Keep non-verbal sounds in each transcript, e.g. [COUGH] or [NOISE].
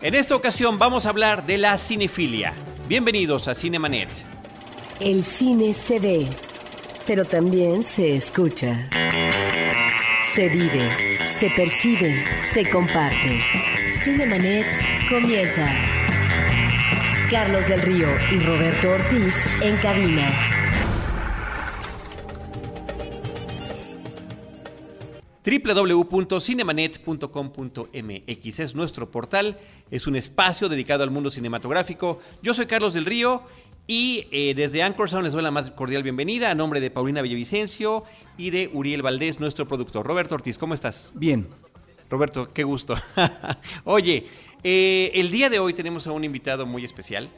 En esta ocasión vamos a hablar de la cinefilia. Bienvenidos a Cinemanet. El cine se ve, pero también se escucha. Se vive, se percibe, se comparte. Cinemanet comienza. Carlos del Río y Roberto Ortiz en cabina. www.cinemanet.com.mx es nuestro portal, es un espacio dedicado al mundo cinematográfico. Yo soy Carlos del Río y eh, desde Anchor Sound les doy la más cordial bienvenida a nombre de Paulina Villavicencio y de Uriel Valdés, nuestro productor. Roberto Ortiz, ¿cómo estás? Bien. Roberto, qué gusto. [LAUGHS] Oye, eh, el día de hoy tenemos a un invitado muy especial.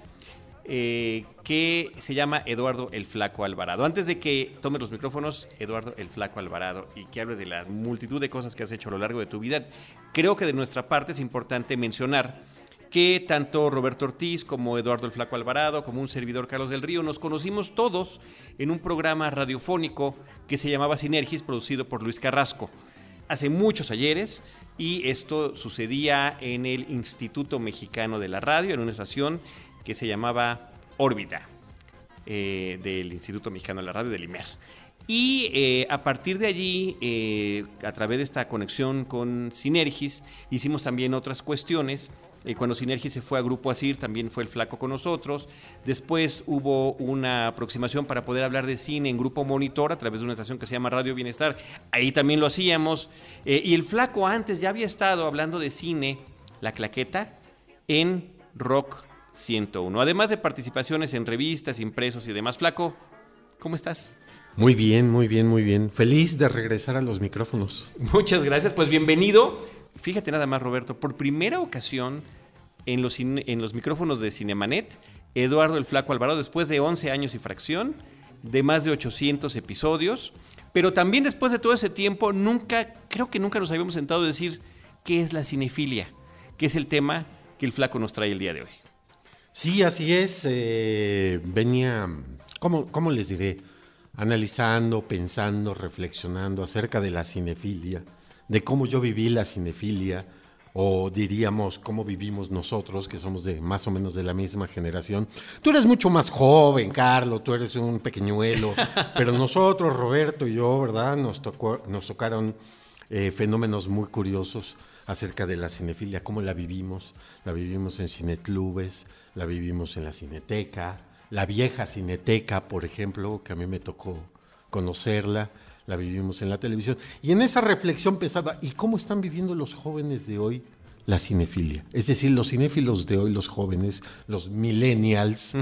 Eh, que se llama Eduardo el Flaco Alvarado. Antes de que tome los micrófonos, Eduardo el Flaco Alvarado, y que hable de la multitud de cosas que has hecho a lo largo de tu vida, creo que de nuestra parte es importante mencionar que tanto Roberto Ortiz como Eduardo el Flaco Alvarado, como un servidor Carlos del Río, nos conocimos todos en un programa radiofónico que se llamaba Sinergis, producido por Luis Carrasco. Hace muchos ayeres, y esto sucedía en el Instituto Mexicano de la Radio, en una estación que se llamaba Órbita, eh, del Instituto Mexicano de la Radio, del IMER. Y eh, a partir de allí, eh, a través de esta conexión con Sinergis, hicimos también otras cuestiones. cuando Sinergis se fue a Grupo Asir, también fue el flaco con nosotros. Después hubo una aproximación para poder hablar de cine en Grupo Monitor a través de una estación que se llama Radio Bienestar. Ahí también lo hacíamos. y el flaco antes ya había estado hablando de cine, La Claqueta, en Rock 101. Además de participaciones en revistas, impresos y demás. Flaco, ¿cómo estás? Muy bien, muy bien, muy bien. Feliz de regresar a los micrófonos. Muchas gracias, pues bienvenido. Fíjate nada más, Roberto, por primera ocasión en los, en los micrófonos de Cinemanet, Eduardo el Flaco Alvarado, después de 11 años y fracción, de más de 800 episodios, pero también después de todo ese tiempo, nunca, creo que nunca nos habíamos sentado a decir qué es la cinefilia, que es el tema que el Flaco nos trae el día de hoy. Sí, así es. Eh, venía, ¿cómo, ¿cómo les diré? Analizando, pensando, reflexionando acerca de la cinefilia, de cómo yo viví la cinefilia, o diríamos cómo vivimos nosotros, que somos de más o menos de la misma generación. Tú eres mucho más joven, Carlos, tú eres un pequeñuelo, [LAUGHS] pero nosotros, Roberto y yo, ¿verdad? Nos, tocó, nos tocaron eh, fenómenos muy curiosos acerca de la cinefilia, cómo la vivimos. La vivimos en cineclubes, la vivimos en la cineteca, la vieja cineteca, por ejemplo, que a mí me tocó conocerla, la vivimos en la televisión. Y en esa reflexión pensaba, ¿y cómo están viviendo los jóvenes de hoy la cinefilia? Es decir, los cinéfilos de hoy, los jóvenes, los millennials,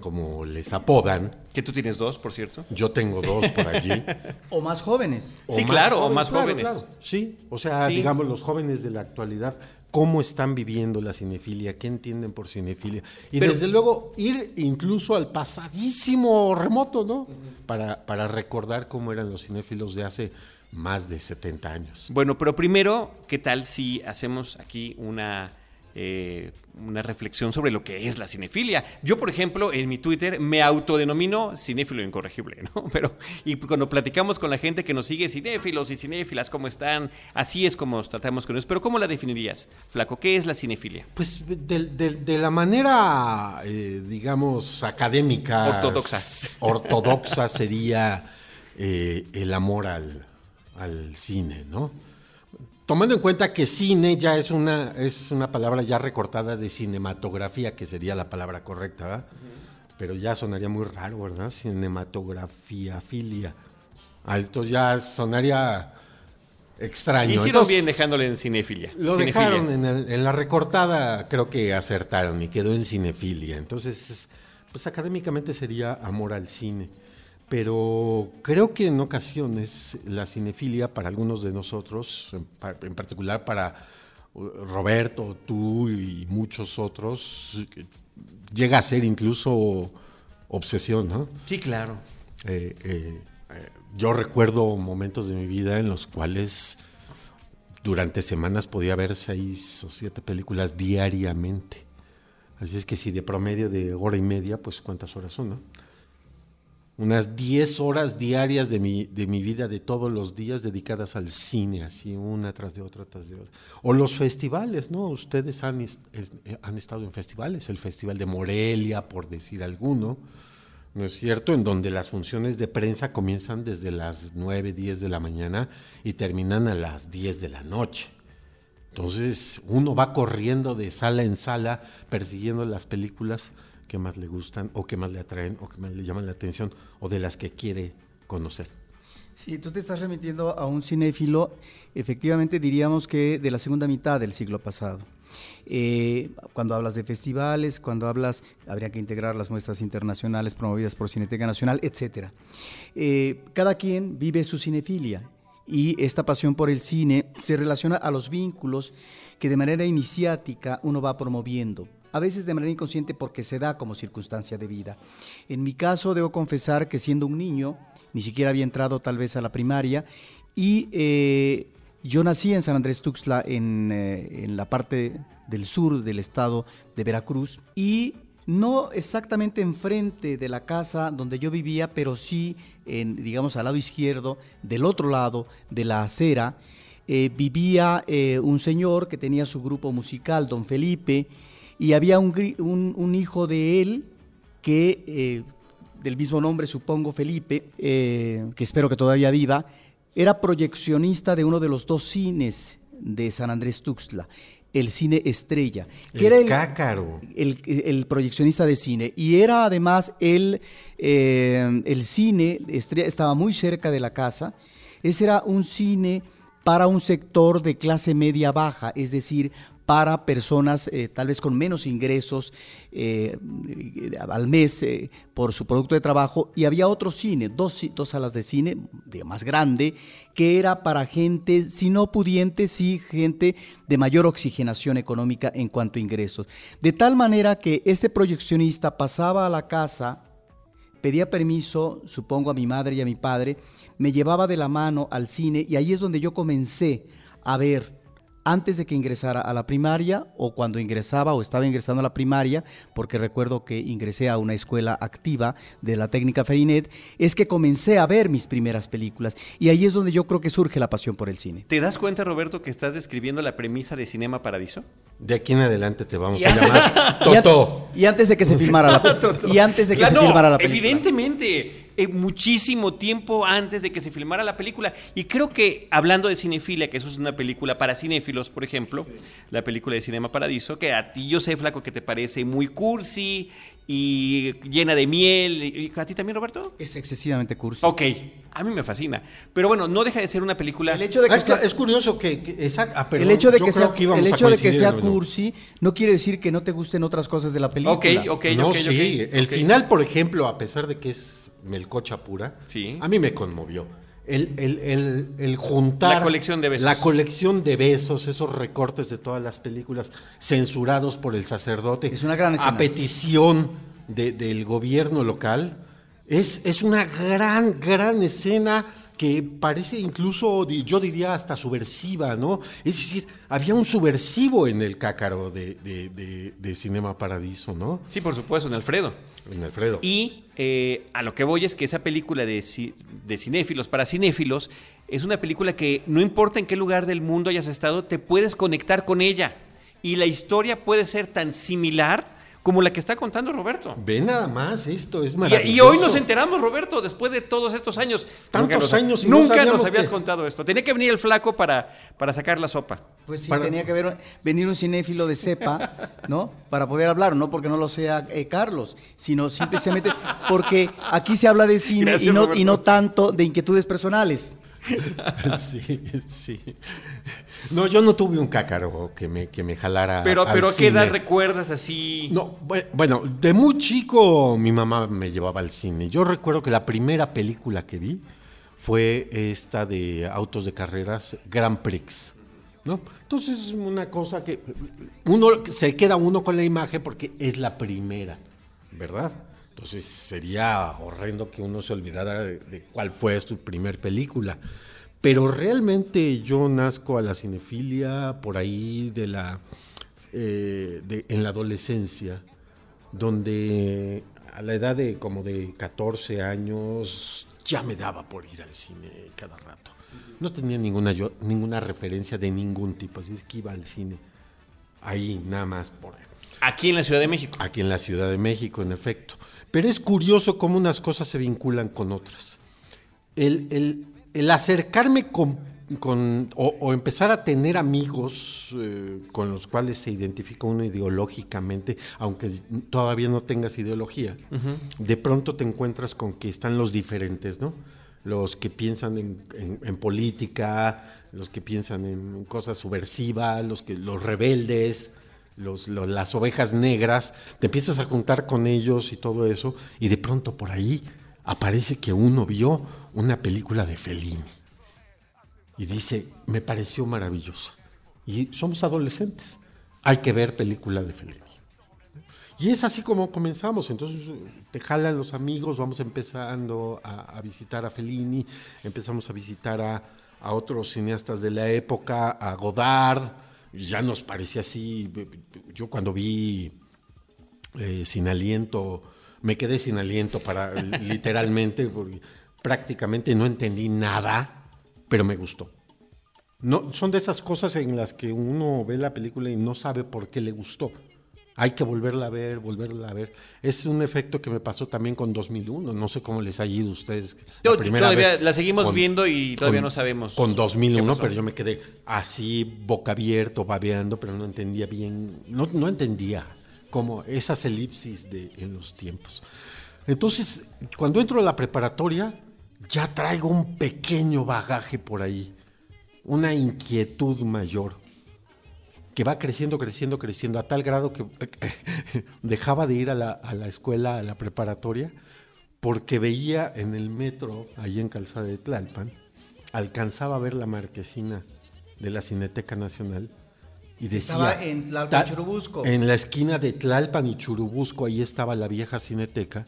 como les apodan. Que tú tienes dos, por cierto. Yo tengo dos por allí. [LAUGHS] o más jóvenes. sí, claro, o más jóvenes. Sí, o sea, digamos, los jóvenes de la actualidad cómo están viviendo la cinefilia, qué entienden por cinefilia. Y desde luego ir incluso al pasadísimo remoto, ¿no? para, para recordar cómo eran los cinéfilos de hace más de 70 años. Bueno, pero primero, ¿qué tal si hacemos aquí una eh, una reflexión sobre lo que es la cinefilia. Yo, por ejemplo, en mi Twitter me autodenomino cinéfilo incorregible, [LAUGHS] ¿no? Pero, y cuando platicamos con la gente que nos sigue, cinéfilos y cinéfilas, ¿cómo están? Así es como nos tratamos con ellos. Pero, ¿cómo la definirías, Flaco? ¿Qué es la cinefilia? Pues de, la manera, eh, digamos, académica. Ortodoxa. Ortodoxa sería eh, el amor al, al cine, ¿no? Tomando en cuenta que cine ya es una, es una palabra ya recortada de cinematografía, que sería la palabra correcta, ¿verdad? Pero ya sonaría muy raro, ¿verdad? Cinematografía, filia. Alto ya sonaría extraño. Hicieron bien dejándole en cinefilia. Lo dejaron en, en, la recortada, creo que acertaron y quedó en cinefilia. Entonces, pues académicamente sería amor al cine pero creo que en ocasiones la cinefilia para algunos de nosotros, en, particular para uh, Roberto, tú y muchos otros, llega a ser incluso obsesión, ¿no? Sí, claro. Eh, eh, eh, yo recuerdo momentos de mi vida en los cuales durante semanas podía ver seis o siete películas diariamente. Así es que si de promedio de hora y media, pues cuántas horas son, ¿no? Unas 10 horas diarias de mi, de mi vida, de todos los días, dedicadas al cine, así una tras de otra, tras de otra. O los festivales, ¿no? Ustedes han, eh, han estado en festivales, el Festival de Morelia, por decir alguno, ¿no es cierto? En donde las funciones de prensa comienzan desde las 9, 10 de la mañana y terminan a las 10 de la noche. Entonces uno va corriendo de sala en sala persiguiendo las películas que más le gustan o que más le atraen o que más le llaman la atención o de las que quiere conocer. Sí, tú te estás remitiendo a un cinéfilo, efectivamente diríamos que de la segunda mitad del siglo pasado. Eh, cuando hablas de festivales, cuando hablas, habría que integrar las muestras internacionales promovidas por Cineteca Nacional, etcétera. Eh, cada quien vive su cinefilia y esta pasión por el cine se relaciona a los vínculos que de manera iniciática uno va promoviendo. A veces de manera inconsciente porque se da como circunstancia de vida. En mi caso debo confesar que siendo un niño, ni siquiera había entrado tal vez a la primaria y eh, yo nací en San Andrés Tuxtla, en, eh, en la parte del sur del estado de Veracruz y no exactamente enfrente de la casa donde yo vivía, pero sí, en, digamos, al lado izquierdo, del otro lado de la acera, eh, vivía un señor que tenía su grupo musical, don Felipe, y había un, gri- un- un hijo de él que, eh, del mismo nombre supongo, Felipe, eh, que espero que todavía viva, era proyeccionista de uno de los dos cines de San Andrés Tuxtla, el cine Estrella, que El era el, cácaro. el, el proyeccionista de cine. Y era además el, eh, el cine, Estrella, estaba muy cerca de la casa. Ese era un cine para un sector de clase media baja, es decir, para personas eh, tal vez con menos ingresos eh, eh, al mes por su producto de trabajo. Y había otro cine, dos, dos salas de cine de más grande, que era para gente, si no pudiente, sí gente de mayor oxigenación económica en cuanto a ingresos. De tal manera que este proyeccionista pasaba a la casa pedía permiso, supongo, a mi madre y a mi padre, me llevaba de la mano al cine y ahí es donde yo comencé a ver antes de que ingresara a la primaria o cuando ingresaba o estaba ingresando a la primaria, porque recuerdo que ingresé a una escuela activa de la técnica Ferinet, es que comencé a ver mis primeras películas y ahí es donde yo creo que surge la pasión por el cine. ¿Te das cuenta, Roberto, que estás describiendo la premisa de Cinema Paradiso? De aquí en adelante te vamos Y a antes- llamar [LAUGHS] Y an- Toto. Y, antes de que se filmara la, [LAUGHS] y antes de que Claro, se filmara la película. Evidentemente, eh, muchísimo tiempo antes de que se filmara la película. Y creo que, hablando de cinefilia, que eso es una película para cinéfilos, por ejemplo, la película de Cinema Paradiso, que a ti yo sé, Flaco, que te parece muy cursi y llena de miel. ¿Y a ti también, Roberto? Es excesivamente cursi. Ok, a mí me fascina. Pero bueno, no deja de ser una película... El hecho de que Ah, es, sea- es curioso que, que- exact- ah, el perdón, hecho de que sea, íbamos el hecho de que sea cursi no quiere decir que no te gusten otras cosas de la película. Ok, ok, no, ok, sí, ok, el ok. final, por ejemplo, a pesar de que es melcocha pura, Sí. a mí me conmovió. El, el- el- el juntar La colección de besos. La colección de besos, esos recortes de todas las películas censurados por el sacerdote. Es una gran escena. A petición de- del gobierno local. Es, es una gran, gran escena que parece incluso, yo diría, hasta subversiva, ¿no? Es decir, había un subversivo en el cácaro de, de- de- de Cinema Paradiso, ¿no? Sí, por supuesto, en Alfredo. Y eh, a lo que voy es que esa película de, de cinéfilos para cinéfilos es una película que no importa en qué lugar del mundo hayas estado, te puedes conectar con ella. Y la historia puede ser tan similar como la que está contando Roberto. Ve nada más, esto es Y, maravilloso. y hoy nos enteramos, Roberto, después de todos estos años. Tantos nos- años y nunca nos habías que- contado esto. Tenía que venir el flaco para, para sacar la sopa. Pues sí, Para- tenía que haber- venir un cinéfilo de cepa, ¿no? Para poder hablar, no porque no lo sea eh, Carlos, sino simplemente porque aquí se habla de cine Gracias, y, no, y no tanto de inquietudes personales. [LAUGHS] sí, sí. No, yo no tuve un cácaro que me, que me jalara. Pero, al pero ¿a qué edad recuerdas así? No, bue- bueno, de muy chico mi mamá me llevaba al cine. Yo recuerdo que la primera película que vi fue esta de autos de carreras Grand Prix. ¿no? Entonces, una cosa que uno se queda uno con la imagen porque es la primera, ¿verdad? Entonces sería horrendo que uno se olvidara de, de cuál fue su primer película. Pero realmente yo nazco a la cinefilia por ahí de la eh, de- en la adolescencia, donde a la edad de como de 14 años, ya me daba por ir al cine cada rato. No tenía ninguna, yo, ninguna referencia de ningún tipo, así es que iba al cine ahí nada más por Aquí en la Ciudad de México. Aquí en la Ciudad de México, en efecto. Pero es curioso cómo unas cosas se vinculan con otras. El, el, el acercarme con, con o, o, empezar a tener amigos eh, con los cuales se identifica uno ideológicamente, aunque todavía no tengas ideología, uh -huh. de pronto te encuentras con que están los diferentes, ¿no? Los que piensan en, en, en política, los que piensan en cosas subversivas, los, que, los rebeldes, los, los, las ovejas negras, te empiezas a juntar con ellos y todo eso, y de pronto por ahí aparece que uno vio una película de Fellini y dice, me pareció maravillosa. Y somos adolescentes, hay que ver película de Fellini. Y es así como comenzamos, entonces te jalan los amigos, vamos empezando a, visitar a Fellini, empezamos a visitar a otros cineastas de la época, a Godard, ya nos parecía así, yo cuando vi eh, Sin Aliento, me quedé sin aliento para [LAUGHS] literalmente, porque prácticamente no entendí nada, pero me gustó. No, son de esas cosas en las que uno ve la película y no sabe por qué le gustó. Hay que volverla a ver, volverla a ver. Es un efecto que me pasó también con 2001. No sé cómo les ha ido a ustedes. La, primera todavía vez la seguimos con, viendo y todavía con, no sabemos. Con 2001, pero yo me quedé así, boca abierto, babeando, pero no entendía bien. No, no entendía cómo esas elipsis de, en los tiempos. Entonces, cuando entro a la preparatoria, ya traigo un pequeño bagaje por ahí, una inquietud mayor que va creciendo, creciendo, creciendo, a tal grado que [LAUGHS] dejaba de ir a la, a la, escuela, a la preparatoria, porque veía en el metro, ahí en Calzada de Tlalpan, alcanzaba a ver la marquesina de la Cineteca Nacional y decía... Estaba en Tlalpan, Churubusco. En la esquina de Tlalpan y Churubusco, ahí estaba la vieja Cineteca,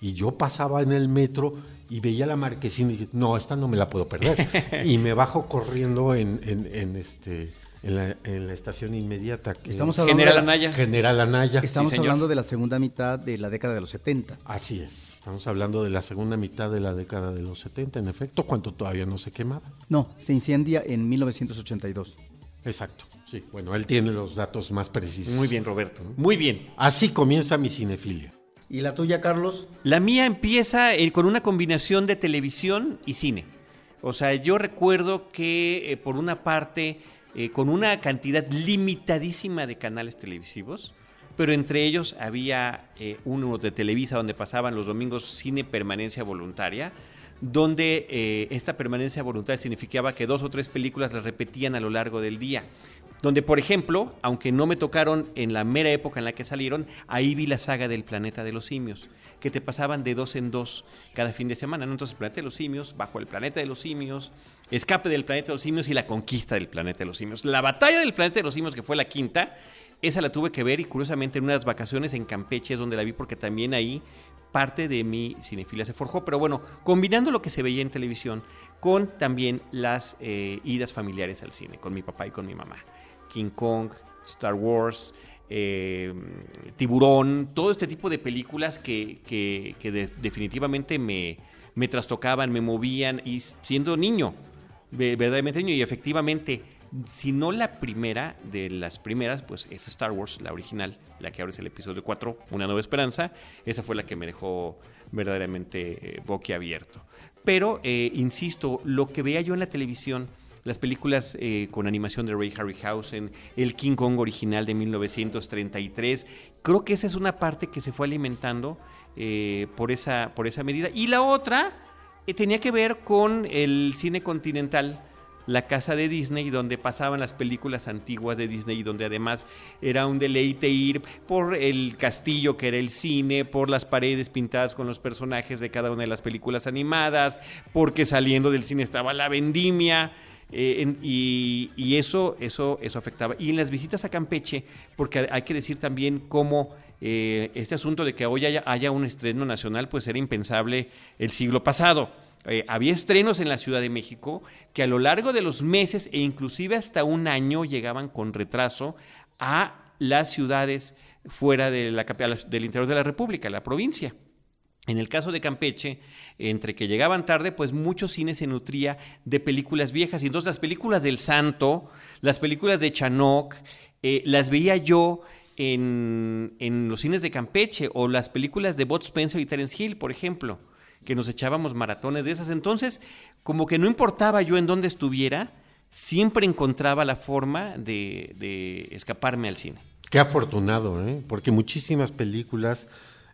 y yo pasaba en el metro y veía la marquesina y dije, no, esta no me la puedo perder. [LAUGHS] y me bajo corriendo en, en, en este en la, en la, estación inmediata. Estamos hablando General de la, Anaya. General Anaya. Estamos sí, hablando de la segunda mitad de la década de los 70. Así es. Estamos hablando de la segunda mitad de la década de los 70, en efecto, cuando todavía no se quemaba. No, se incendia en 1982. Exacto. Sí, bueno, él tiene los datos más precisos. Muy bien, Roberto. Muy bien. Así comienza mi cinefilia. ¿Y la tuya, Carlos? La mía empieza eh, con una combinación de televisión y cine. O sea, yo recuerdo que eh, por una parte eh, con una cantidad limitadísima de canales televisivos, pero entre ellos había eh, uno de Televisa donde pasaban los domingos cine permanencia voluntaria, donde eh, esta permanencia voluntaria significaba que dos o tres películas las repetían a lo largo del día. Donde, por ejemplo, aunque no me tocaron en la mera época en la que salieron, ahí vi la saga del planeta de los simios, que te pasaban de dos en dos cada fin de semana. ¿no? Entonces, el planeta de los simios, bajo el planeta de los simios, escape del planeta de los simios y la conquista del planeta de los simios. La batalla del planeta de los simios, que fue la quinta, esa la tuve que ver y curiosamente en unas vacaciones en Campeche es donde la vi porque también ahí parte de mi cinefilia se forjó. Pero bueno, combinando lo que se veía en televisión con también las eh, idas familiares al cine, con mi papá y con mi mamá. King Kong, Star Wars, eh, Tiburón, todo este tipo de películas que, que, que de, definitivamente me, me, trastocaban, me movían y siendo niño, verdaderamente niño y efectivamente, si no la primera de las primeras, pues es Star Wars, la original, la que es el episodio 4, Una Nueva Esperanza, esa fue la que me dejó verdaderamente eh, boquiabierto. Pero, eh, insisto, lo que veía yo en la televisión, las películas eh, con animación de Ray Harryhausen, el King Kong original de 1933. Creo que esa es una parte que se fue alimentando eh, por, esa, por esa medida. Y la otra eh, tenía que ver con el cine continental. La casa de Disney, donde pasaban las películas antiguas de Disney y donde además era un deleite ir por el castillo que era el cine, por las paredes pintadas con los personajes de cada una de las películas animadas, porque saliendo del cine estaba la vendimia. Eh, en, y, y eso, eso, eso afectaba. Y en las visitas a Campeche, porque hay que decir también cómo eh, este asunto de que hoy haya, un estreno nacional, pues era impensable el siglo pasado. Eh, había estrenos en la Ciudad de México que a lo largo de los meses e inclusive hasta un año llegaban con retraso a las ciudades fuera de la, del interior de la República, la provincia. En el caso de Campeche, entre que llegaban tarde, pues muchos cines se nutría de películas viejas. Y entonces las películas del Santo, las películas de Chanoc, eh, las veía yo en, en, los cines de Campeche o las películas de Bud Spencer y Terence Hill, por ejemplo, que nos echábamos maratones de esas. Entonces, como que no importaba yo en dónde estuviera, siempre encontraba la forma de, de escaparme al cine. Qué afortunado, ¿eh? porque muchísimas películas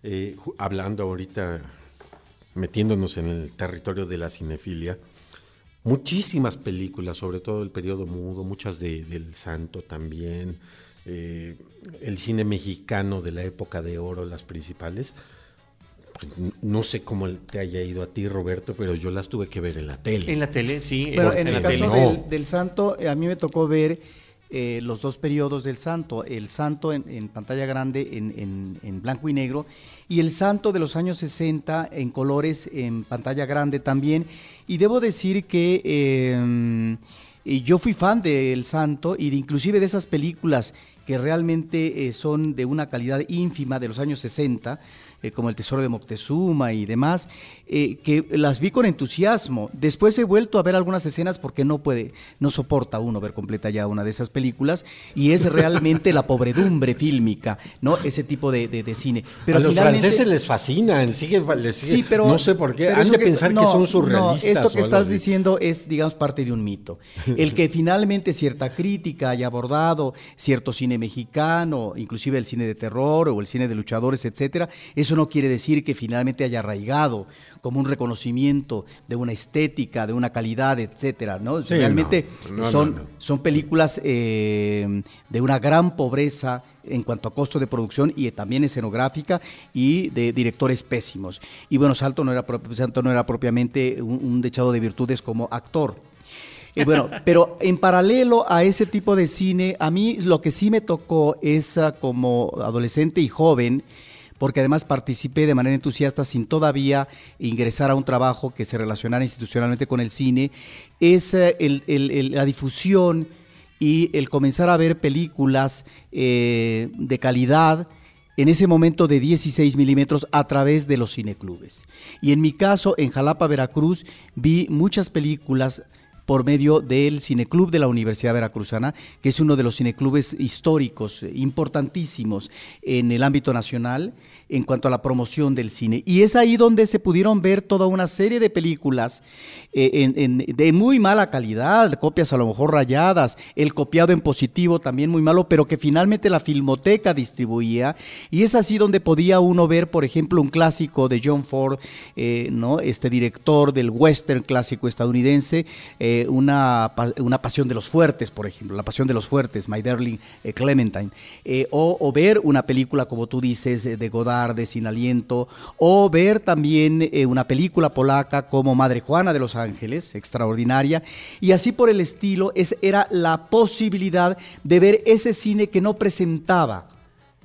eh, hablando ahorita, metiéndonos en el territorio de la cinefilia, muchísimas películas, sobre todo el periodo mudo, muchas de, del Santo también, eh, el cine mexicano de la época de oro, las principales. Pues, no sé cómo te haya ido a ti, Roberto, pero yo las tuve que ver en la tele. En la tele, sí. Pero en, el caso del, del, Santo, a mí me tocó ver eh, los dos periodos del santo, el santo en, pantalla grande en, blanco y negro y el santo de los años 60 en colores en pantalla grande también. Y debo decir que em, yo fui fan del santo y de inclusive de esas películas que realmente eh, son de una calidad ínfima de los años 60 eh, como El Tesoro de Moctezuma y demás, eh, que las vi con entusiasmo. Después he vuelto a ver algunas escenas porque no puede, no soporta uno ver completa ya una de esas películas y es realmente la pobredumbre fílmica, ¿no? Ese tipo de, cine. Pero a los franceses les fascinan, sigue, les sí, pero, no sé por qué, han de pensar que son surrealistas. esto que estás diciendo es, digamos, parte de un mito. El que [LAUGHS] finalmente cierta crítica haya abordado cierto cine mexicano, inclusive el cine de terror o el cine de luchadores, etcétera, eso no quiere decir que finalmente haya arraigado como un reconocimiento de una estética, de una calidad, etcétera, ¿no? Realmente son, son películas eh, de una gran pobreza en cuanto a costo de producción y también escenográfica y de directores pésimos. Y bueno, Salto no era, Salto no era propiamente un, dechado de virtudes como actor. Bueno, [LAUGHS] pero en paralelo a ese tipo de cine, a mí lo que sí me tocó es ah, como adolescente y joven, porque además participé de manera entusiasta sin todavía ingresar a un trabajo que se relacionara institucionalmente con el cine, es eh, la difusión y el comenzar a ver películas eh, de calidad en ese momento de 16 milímetros a través de los cineclubes. Y en mi caso, en Jalapa, Veracruz, vi muchas películas por medio del Cineclub de la Universidad Veracruzana, que es uno de los cineclubes históricos eh, importantísimos en el ámbito nacional en cuanto a la promoción del cine. Y es ahí donde se pudieron ver toda una serie de películas eh, de muy mala calidad, copias a lo mejor rayadas, el copiado en positivo también muy malo, pero que finalmente la filmoteca distribuía. Y es así donde podía uno ver, por ejemplo, un clásico de John Ford, eh, ¿no? este director del western clásico estadounidense, una, una, pasión de los fuertes, por ejemplo, la pasión de los fuertes, My Darling Clementine, o, o ver una película, como tú dices, de Godard, de Sin Aliento, o ver también eh, una película polaca como Madre Juana de los Ángeles, extraordinaria, y así por el estilo, es, era la posibilidad de ver ese cine que no presentaba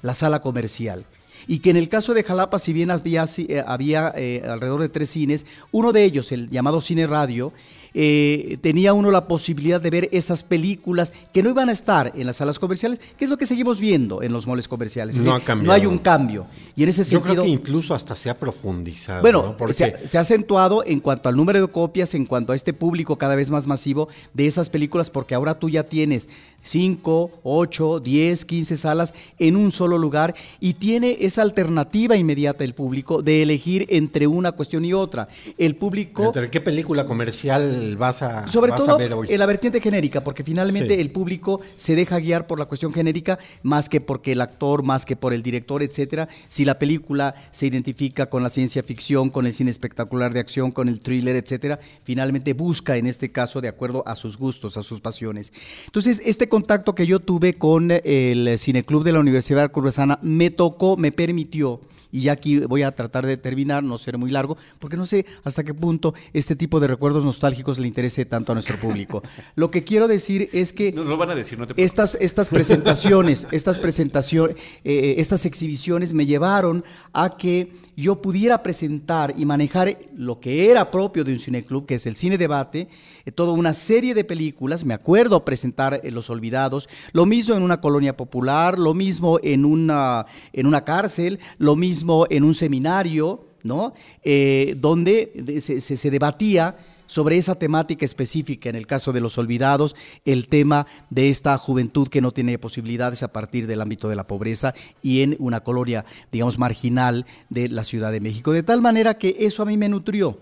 la sala comercial y que en el caso de Jalapa, si bien había, eh, había eh, alrededor de tres cines, uno de ellos, el llamado Cine Radio, eh, tenía uno la posibilidad de ver esas películas que no iban a estar en las salas comerciales, que es lo que seguimos viendo en los moles comerciales. no, ha cambiado. no hay un cambio. Y en ese Yo creo que incluso hasta se ha profundizado. Bueno, se, ha, acentuado en cuanto al número de copias, en cuanto a este público cada vez más masivo de esas películas, porque ahora tú ya tienes 5, 8, 10, 15 salas en un solo lugar y tiene esa alternativa inmediata el público de elegir entre una cuestión y otra. El público... ¿Entre qué película comercial vas a, sobre todo, en la vertiente genérica, porque finalmente el público se deja guiar por la cuestión genérica más que porque el actor, más que por el director, etcétera. Si la película se identifica con la ciencia ficción, con el cine espectacular de acción, con el thriller, etcétera, finalmente busca en este caso de acuerdo a sus gustos, a sus pasiones. Entonces, este contacto que yo tuve con el Cineclub de la Universidad Cruzana me tocó, me permitió y ya aquí voy a tratar de terminar, no ser muy largo, porque no sé hasta qué punto este tipo de recuerdos nostálgicos le interese tanto a nuestro público. Lo que quiero decir es que no, lo van a decir, no te estas, estas presentaciones, estas presentaciones, eh, estas exhibiciones me llevaron a que yo pudiera presentar y manejar lo que era propio de un cineclub, que es el cine debate, eh, toda una serie de películas, me acuerdo presentar eh, Los Olvidados, lo mismo en una colonia popular, lo mismo en una, en una cárcel, lo mismo en un seminario, ¿no? Eh, donde se, se debatía sobre esa temática específica, en el caso de los olvidados, el tema de esta juventud que no tiene posibilidades a partir del ámbito de la pobreza y en una colonia, digamos, marginal de la Ciudad de México. De tal manera que eso a mí me nutrió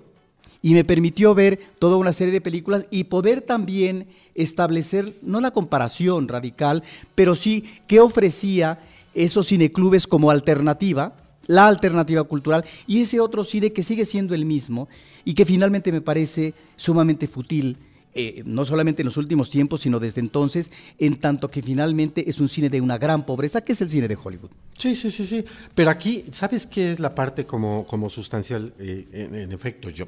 y me permitió ver toda una serie de películas y poder también establecer, no la comparación radical, pero sí qué ofrecía esos cineclubes como alternativa, la alternativa cultural, y ese otro cine que sigue siendo el mismo, y que finalmente me parece sumamente fútil. Eh, no solamente en los últimos tiempos, sino desde entonces, en tanto que finalmente es un cine de una gran pobreza, que es el cine de Hollywood. Sí, sí, sí, sí. Pero aquí, ¿sabes qué es la parte como, como sustancial? Eh, en, efecto, yo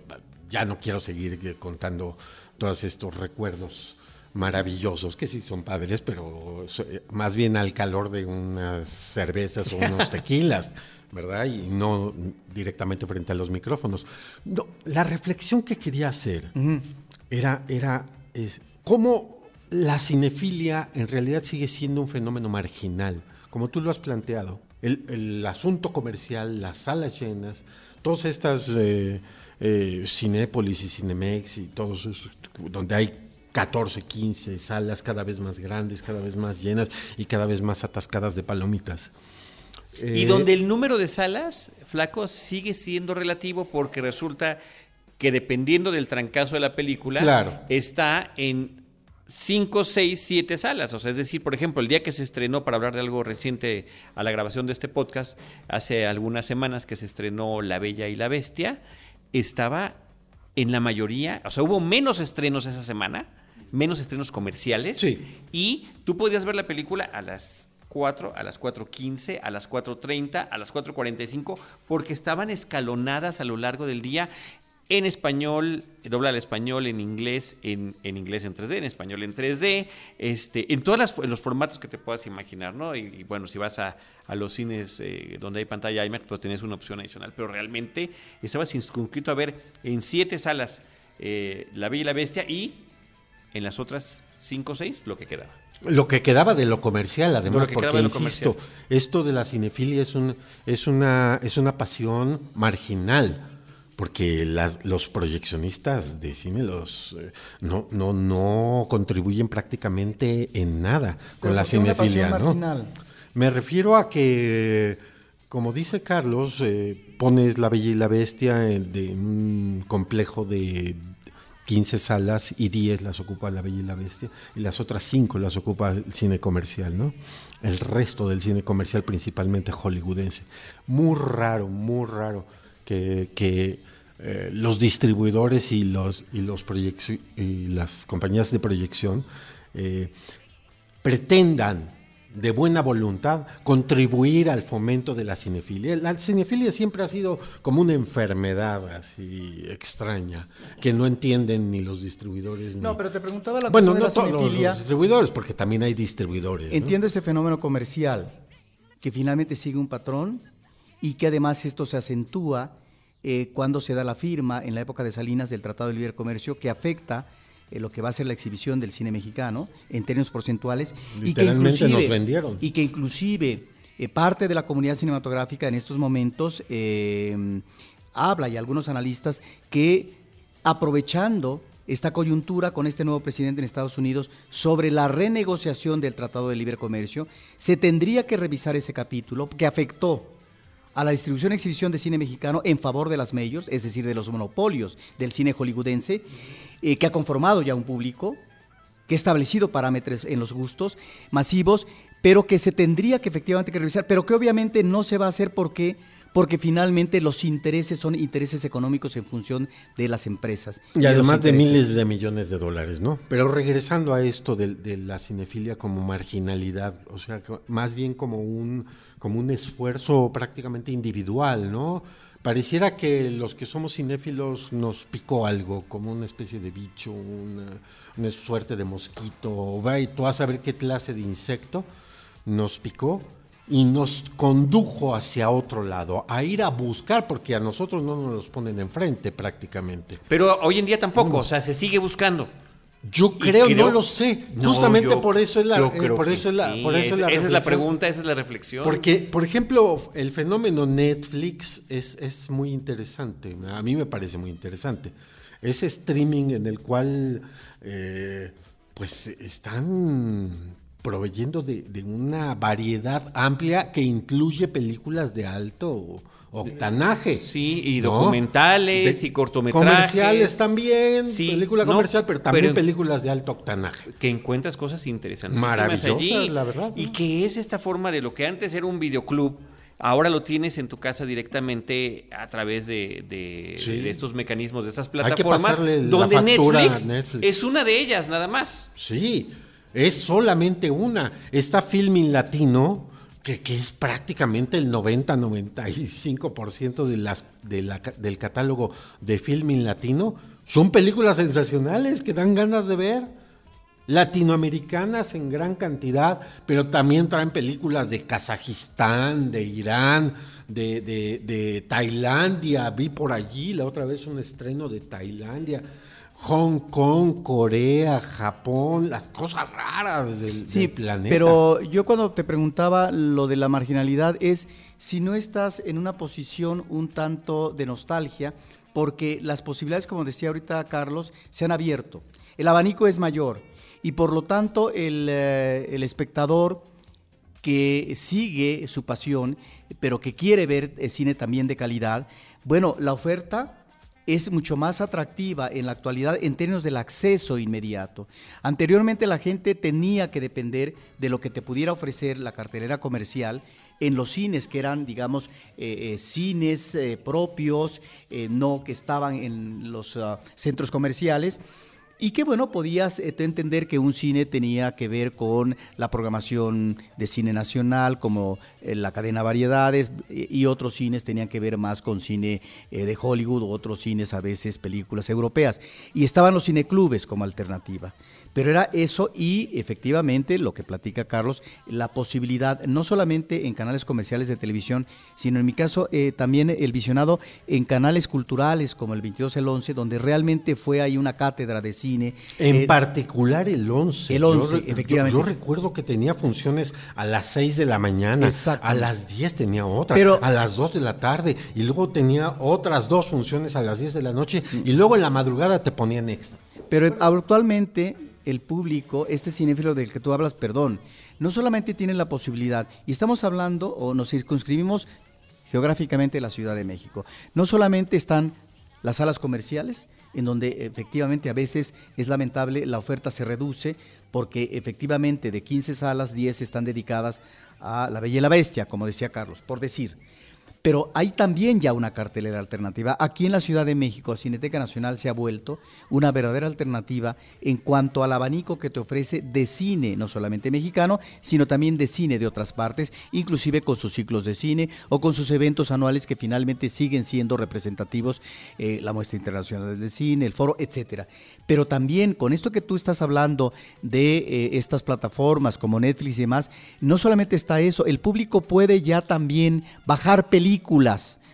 ya no quiero seguir eh, contando todos estos recuerdos maravillosos, que sí son padres, pero más bien al calor de unas cervezas o unos [LAUGHS] tequilas. ¿Verdad? Y no directamente frente a los micrófonos. No, la reflexión que quería hacer era, era es, cómo la cinefilia en realidad sigue siendo un fenómeno marginal, como tú lo has planteado. El, asunto comercial, las salas llenas, todas estas eh, eh, Cinépolis y Cinemex y todos esos, donde hay 14, 15 salas cada vez más grandes, cada vez más llenas y cada vez más atascadas de palomitas y eh, donde el número de salas, flaco, sigue siendo relativo porque resulta que dependiendo del trancazo de la película, está en 5, 6, 7 salas. O sea, es decir, por ejemplo, el día que se estrenó, para hablar de algo reciente a la grabación de este podcast, hace algunas semanas que se estrenó La Bella y la Bestia, estaba en la mayoría, o sea, hubo menos estrenos esa semana, menos estrenos comerciales. Sí. Y tú podías ver la película a las 4, a las 4.15, a las 4.30, a las 4.45, porque estaban escalonadas a lo largo del día en español, dobla al español, en inglés, en, en, inglés en 3D, en español en 3D, este, en todos los formatos que te puedas imaginar, ¿no? Y, bueno, si vas a, a los cines eh, donde hay pantalla IMAX, pues tienes una opción adicional, pero realmente estabas inscrito a ver en siete salas eh, La Bella y la Bestia y en las otras cinco o seis lo que quedaba. Lo que quedaba de lo comercial, además, porque insisto, esto de la cinefilia es un, es una, es una pasión marginal, porque los proyeccionistas de cine los eh, no, no, no contribuyen prácticamente en nada con la cinefilia, ¿no? Me refiero a que, como dice Carlos, eh, pones La Bella y la Bestia de un complejo de 15 salas y 10 las ocupa La Bella y la Bestia y las otras 5 las ocupa el cine comercial, ¿no? El resto del cine comercial, principalmente hollywoodense. Muy raro, muy raro que, eh, los distribuidores y, los, y, los y las compañías de proyección eh, pretendan de buena voluntad contribuir al fomento de la cinefilia. La cinefilia siempre ha sido como una enfermedad así extraña, que no entienden ni los distribuidores. No, pero te preguntaba la bueno, no de la cinefilia. Los distribuidores, porque también hay distribuidores. Entiendo ese fenómeno comercial, que finalmente sigue un patrón y que además esto se acentúa eh, cuando se da la firma en la época de Salinas del Tratado de Libre Comercio, que afecta eh, lo que va a ser la exhibición del cine mexicano en términos porcentuales y que inclusive, nos vendieron. Y que inclusive eh, parte de la comunidad cinematográfica en estos momentos eh, habla y algunos analistas que aprovechando esta coyuntura con este nuevo presidente en Estados Unidos sobre la renegociación del Tratado de Libre Comercio, se tendría que revisar ese capítulo que afectó a la distribución y exhibición de cine mexicano en favor de las majors, es decir, de los monopolios del cine hollywoodense, eh, que ha conformado ya un público, que ha establecido parámetros en los gustos masivos, pero que se tendría que efectivamente que revisar, pero que obviamente no se va a hacer porque porque finalmente los intereses son intereses económicos en función de las empresas. Y, además de miles de millones de dólares, ¿no? Pero regresando a esto de, de, la cinefilia como marginalidad, o sea, más bien como un, como un esfuerzo prácticamente individual, ¿no? Pareciera que los que somos cinéfilos nos picó algo, como una especie de bicho, una, suerte de mosquito, va y tú vas a ver qué clase de insecto nos picó y nos condujo hacia otro lado, a ir a buscar, porque a nosotros no nos los ponen enfrente prácticamente. Pero hoy en día tampoco, o sea, se sigue buscando. Yo creo, creo- no lo sé. No, Justamente yo- por eso es la, eh, por eso es la, sí, por eso es la esa es la pregunta, esa es la reflexión. Porque, por ejemplo, el fenómeno Netflix es, es muy interesante. A mí me parece muy interesante. Ese streaming en el cual eh, pues están proveyendo de, de una variedad amplia que incluye películas de alto octanaje. Sí, y ¿no? documentales De- y cortometrajes. Comerciales también, Sí, película no, comercial, pero también pero- películas de alto octanaje. que encuentras cosas interesantes Maravillosas, la verdad, Y ¿no? que es esta forma de lo que antes era un videoclub, ahora lo tienes en tu casa directamente a través de, de- Sí. de estos mecanismos, de estas plataformas, donde Netflix, Netflix. es una de ellas, nada más. Sí, es solamente una. Está Filming Latino, que, que es prácticamente el 90-95% de del catálogo de Filming Latino. Son películas sensacionales que dan ganas de ver. Latinoamericanas en gran cantidad, pero también traen películas de Kazajistán, de Irán, de, de- de Tailandia. Vi por allí la otra vez un estreno de Tailandia. Hong Kong, Corea, Japón, las cosas raras del, Sí, del planeta. pero yo cuando te preguntaba lo de la marginalidad es si no estás en una posición un tanto de nostalgia, porque las posibilidades, como decía ahorita Carlos, se han abierto. El abanico es mayor y por lo tanto el, eh, el espectador que sigue su pasión, pero que quiere ver eh, cine también de calidad, bueno, la oferta es mucho más atractiva en la actualidad en términos del acceso inmediato. Anteriormente la gente tenía que depender de lo que te pudiera ofrecer la cartelera comercial en los cines, que eran, digamos, eh, eh, cines eh, propios, no que estaban en los ah, centros comerciales. Y que bueno, podías eh, entender que un cine tenía que ver con la programación de cine nacional, como eh, la cadena Variedades, eh, y otros cines tenían que ver más con cine de Hollywood, otros cines a veces películas europeas. Y estaban los cineclubes como alternativa. Pero era eso y efectivamente lo que platica Carlos, la posibilidad, no solamente en canales comerciales de televisión, sino en mi caso eh, también el visionado en canales culturales como el 22 el 11, donde realmente fue ahí una cátedra de cine. En Eh, particular el 11. el Yo 11, re- yo- efectivamente. Yo, recuerdo que tenía funciones a las 6 de la mañana, Exacto. a las 10 tenía otra, Pero- a las 2 de la tarde y luego tenía otras dos funciones a las 10 de la noche y luego en la madrugada te ponían extra. Pero actualmente el público, este cinéfilo del que tú hablas, perdón, no solamente tiene la posibilidad, y estamos hablando o nos circunscribimos geográficamente la Ciudad de México, no solamente están las salas comerciales, en donde efectivamente a veces es lamentable, la oferta se reduce, porque efectivamente de 15 salas, 10 están dedicadas a La Bella y la Bestia, como decía Carlos, por decir. Pero hay también ya una cartelera alternativa. Aquí en la Ciudad de México, Cineteca Nacional se ha vuelto una verdadera alternativa en cuanto al abanico que te ofrece de cine, no solamente mexicano, sino también de cine de otras partes, inclusive con sus ciclos de cine o con sus eventos anuales que finalmente siguen siendo representativos, eh, la muestra internacional del cine, el foro, etcétera. Pero también con esto que tú estás hablando de eh, estas plataformas como Netflix y demás, no solamente está eso, el público puede ya también bajar películas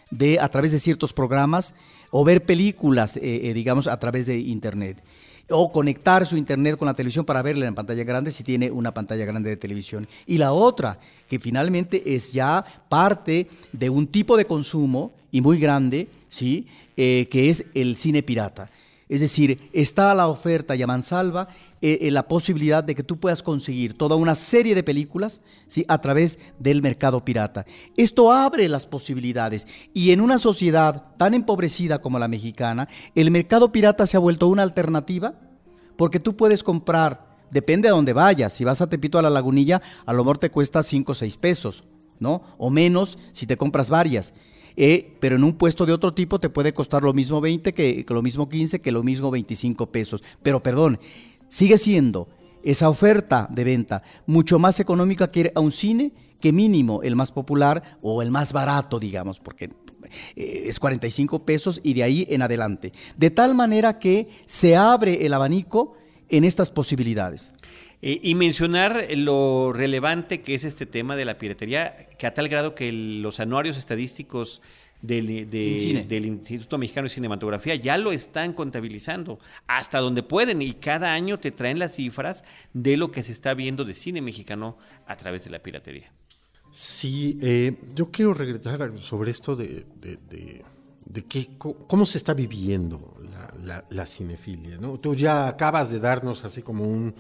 de, a través de ciertos programas o ver películas, eh, eh, digamos, a través de Internet. O conectar su Internet con la televisión para verla en pantalla grande si tiene una pantalla grande de televisión. Y la otra, que finalmente es ya parte de un tipo de consumo y muy grande, ¿sí? Eh, que es el cine pirata. Es decir, está la oferta y a eh, eh, la posibilidad de que tú puedas conseguir toda una serie de películas ¿sí? a través del mercado pirata. Esto abre las posibilidades y en una sociedad tan empobrecida como la mexicana, el mercado pirata se ha vuelto una alternativa porque tú puedes comprar, depende a dónde vayas, si vas a Tepito a la Lagunilla, a lo mejor te cuesta 5 o 6 pesos, ¿no? O menos si te compras varias. Eh, pero en un puesto de otro tipo te puede costar lo mismo 20, que, que lo mismo 15, que lo mismo 25 pesos. Pero perdón, sigue siendo esa oferta de venta mucho más económica que ir a un cine que mínimo el más popular o el más barato, digamos, porque eh, es 45 pesos y de ahí en adelante. De tal manera que se abre el abanico en estas posibilidades. Eh, y mencionar lo relevante que es este tema de la piratería, que a tal grado que los anuarios estadísticos del, de- Incine. del Instituto Mexicano de Cinematografía ya lo están contabilizando hasta donde pueden y cada año te traen las cifras de lo que se está viendo de cine mexicano a través de la piratería. Sí, eh, yo quiero regresar sobre esto de, de, de- de qué, co- cómo se está viviendo la, la- la cinefilia. ¿no? Tú ya acabas de darnos así como un,